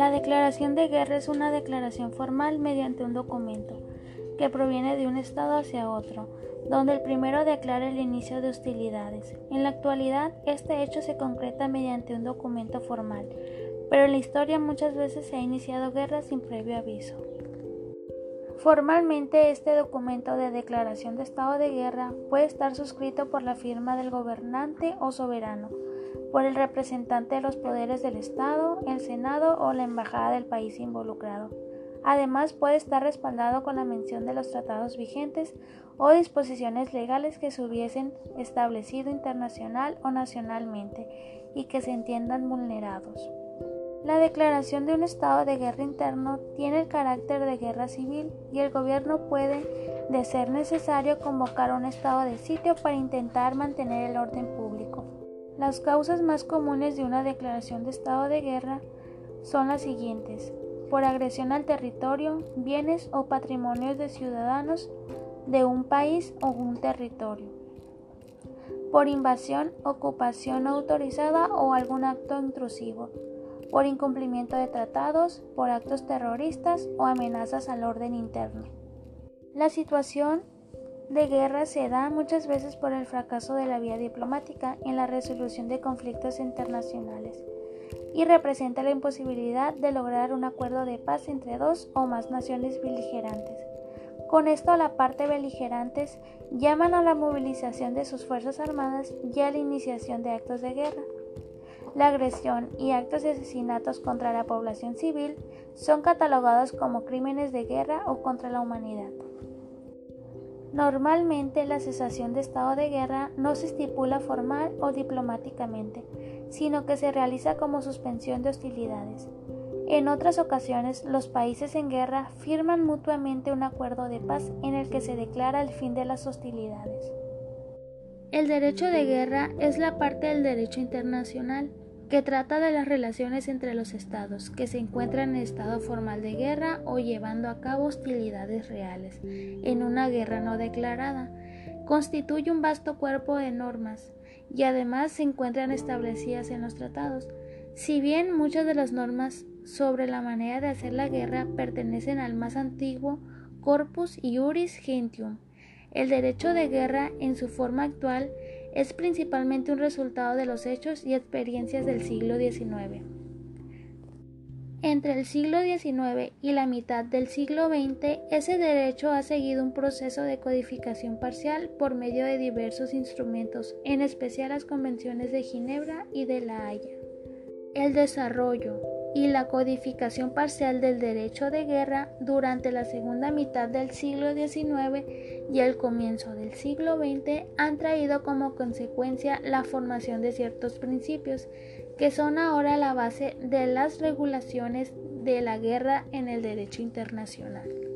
La declaración de guerra es una declaración formal mediante un documento que proviene de un Estado hacia otro, donde el primero declara el inicio de hostilidades. En la actualidad, este hecho se concreta mediante un documento formal, pero en la historia muchas veces se ha iniciado guerra sin previo aviso. Formalmente, este documento de declaración de estado de guerra puede estar suscrito por la firma del gobernante o soberano, por el representante de los poderes del Estado, el Senado o la embajada del país involucrado. Además, puede estar respaldado con la mención de los tratados vigentes o disposiciones legales que se hubiesen establecido internacional o nacionalmente y que se entiendan vulnerados. La declaración de un estado de guerra interno tiene el carácter de guerra civil y el gobierno puede, de ser necesario, convocar un estado de sitio para intentar mantener el orden público. Las causas más comunes de una declaración de estado de guerra son las siguientes. Por agresión al territorio, bienes o patrimonios de ciudadanos de un país o un territorio, por invasión, ocupación autorizada o algún acto intrusivo, por incumplimiento de tratados, por actos terroristas o amenazas al orden interno. La situación de guerra se da muchas veces por el fracaso de la vía diplomática en la resolución de conflictos internacionales y representa la imposibilidad de lograr un acuerdo de paz entre dos o más naciones beligerantes. Con esto, la parte beligerantes llaman a la movilización de sus fuerzas armadas y a la iniciación de actos de guerra. La agresión y actos de asesinatos contra la población civil son catalogados como crímenes de guerra o contra la humanidad. Normalmente la cesación de estado de guerra no se estipula formal o diplomáticamente, sino que se realiza como suspensión de hostilidades. En otras ocasiones, los países en guerra firman mutuamente un acuerdo de paz en el que se declara el fin de las hostilidades. El derecho de guerra es la parte del derecho internacional que trata de las relaciones entre los estados que se encuentran en estado formal de guerra o llevando a cabo hostilidades reales en una guerra no declarada. Constituye un vasto cuerpo de normas y además se encuentran establecidas en los tratados. Si bien muchas de las normas sobre la manera de hacer la guerra pertenecen al más antiguo Corpus Iuris Gentium, el derecho de guerra en su forma actual es principalmente un resultado de los hechos y experiencias del siglo XIX. Entre el siglo XIX y la mitad del siglo XX, ese derecho ha seguido un proceso de codificación parcial por medio de diversos instrumentos, en especial las convenciones de Ginebra y de La Haya. El desarrollo, y la codificación parcial del derecho de guerra durante la segunda mitad del siglo XIX y el comienzo del siglo XX han traído como consecuencia la formación de ciertos principios que son ahora la base de las regulaciones de la guerra en el derecho internacional.